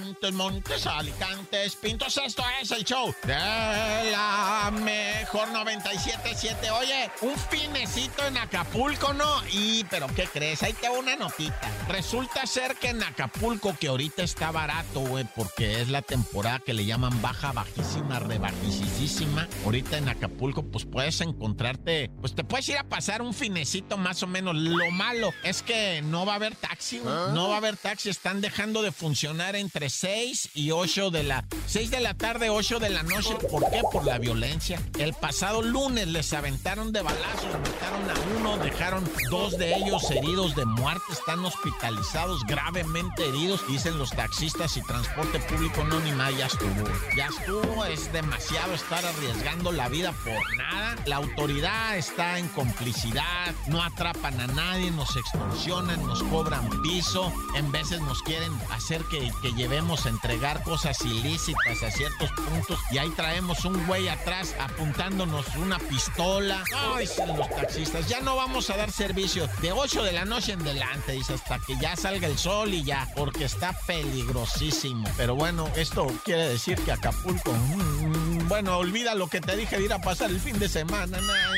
Montes, Montes, Alicantes, Pintos, esto es el show de la mejor 97.7. Oye, un finecito en Acapulco, ¿no? Y, pero ¿qué crees? Ahí te va una notita. Resulta ser que en Acapulco, que ahorita está barato, güey, porque es la temporada que le llaman baja, bajísima, rebajísima. Ahorita en Acapulco, pues puedes encontrarte, pues te puedes ir a pasar un finecito más o menos. Lo malo es que no va a haber taxi, güey. No va a haber taxi. Están dejando de funcionar entre 6 y 8 de la 6 de la tarde, 8 de la noche. ¿Por qué? Por la violencia. El pasado lunes les aventaron de balazos, mataron a uno, dejaron dos de ellos heridos de muerte, están hospitalizados, gravemente heridos. Dicen los taxistas y transporte público, no ni más, ya estuvo. Ya estuvo, es demasiado estar arriesgando la vida por nada. La autoridad está en complicidad, no atrapan a nadie, nos extorsionan, nos cobran piso, en veces nos quieren hacer que, que llevemos a entregar cosas ilícitas a ciertos puntos y ahí traemos un güey atrás apuntándonos una pistola. No, dicen los taxistas, ya no vamos a dar servicio de 8 de la noche en delante, dice, hasta que ya salga el sol y ya, porque está peligrosísimo. Pero bueno, esto quiere decir que Acapulco, mm, bueno, olvida lo que te dije de ir a pasar el fin de semana. nah.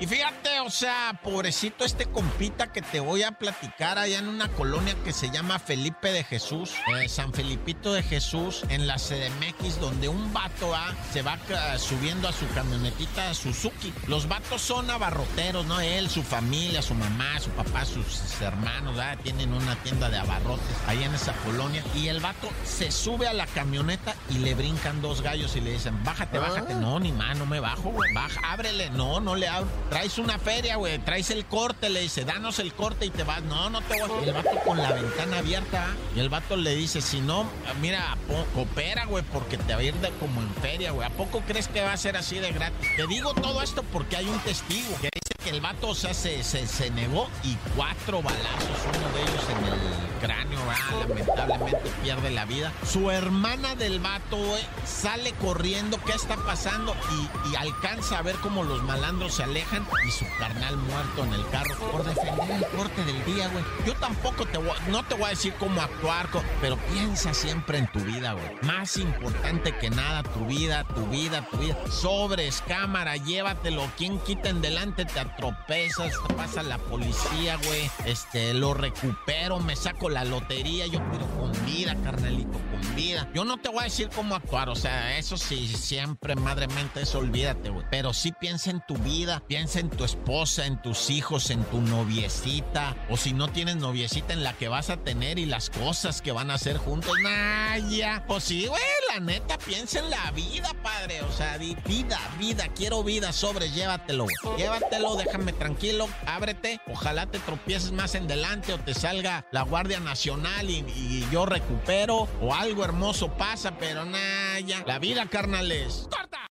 Y fíjate, o sea, pobrecito este compita que te voy a platicar allá en una colonia que se llama Felipe de Jesús, eh, San Felipito de Jesús, en la CDMX, donde un vato ah, se va ca- subiendo a su camionetita Suzuki. Los vatos son abarroteros, ¿no? Él, su familia, su mamá, su papá, sus, hermanos, ah, tienen una tienda de abarrotes ahí en esa colonia. Y el vato se sube a la camioneta y le brincan dos gallos y le dicen, bájate, bájate. No, ni más, no me bajo, güey. Baja, ábrele. No, no le abro. Traes una feria, güey. Traes el corte, le dice, danos el corte y te vas. No, no te voy. Y el vato con la ventana abierta. Y el vato le dice, si no, mira, coopera, güey, porque te va a ir de como en feria, güey. ¿A poco crees que va a ser así de gratis? Te digo todo esto porque hay un testigo que el vato, o sea, se, se, negó y cuatro balazos, uno de ellos en el cráneo, ah, lamentablemente pierde la vida. Su hermana del vato, güey, sale corriendo, ¿qué está pasando? Y, alcanza a ver cómo los malandros se alejan y su carnal muerto en el carro por defender el corte del día, güey. Yo tampoco te voy, no te voy a decir cómo actuar, pero piensa siempre en tu vida, güey. Más importante que nada, tu vida, tu vida, tu vida. Sobres, cámara, llévatelo. Quien quita en delante te atropezas, te pasa la policía, güey. Este, lo recupero, me saco la lotería, yo pido con vida, carnalito, con vida. Yo no te voy a decir cómo actuar, o sea, eso sí, siempre, madremente, eso olvídate, güey. Pero sí piensa en tu vida, piensa en tu esposa, en tus hijos, en tu noviecita, o si no tienes noviecita en la que vas a tener y las cosas que van a hacer juntos. Nah, ya. Pues sí, güey, neta, piensa en la vida, padre. O sea, vida, vida, quiero vida, sobre, llévatelo. Llévatelo, déjame tranquilo, ábrete. Ojalá te tropieces más en delante o te salga la Guardia Nacional y, yo recupero o algo hermoso pasa, pero nah, ya. La vida, carnales.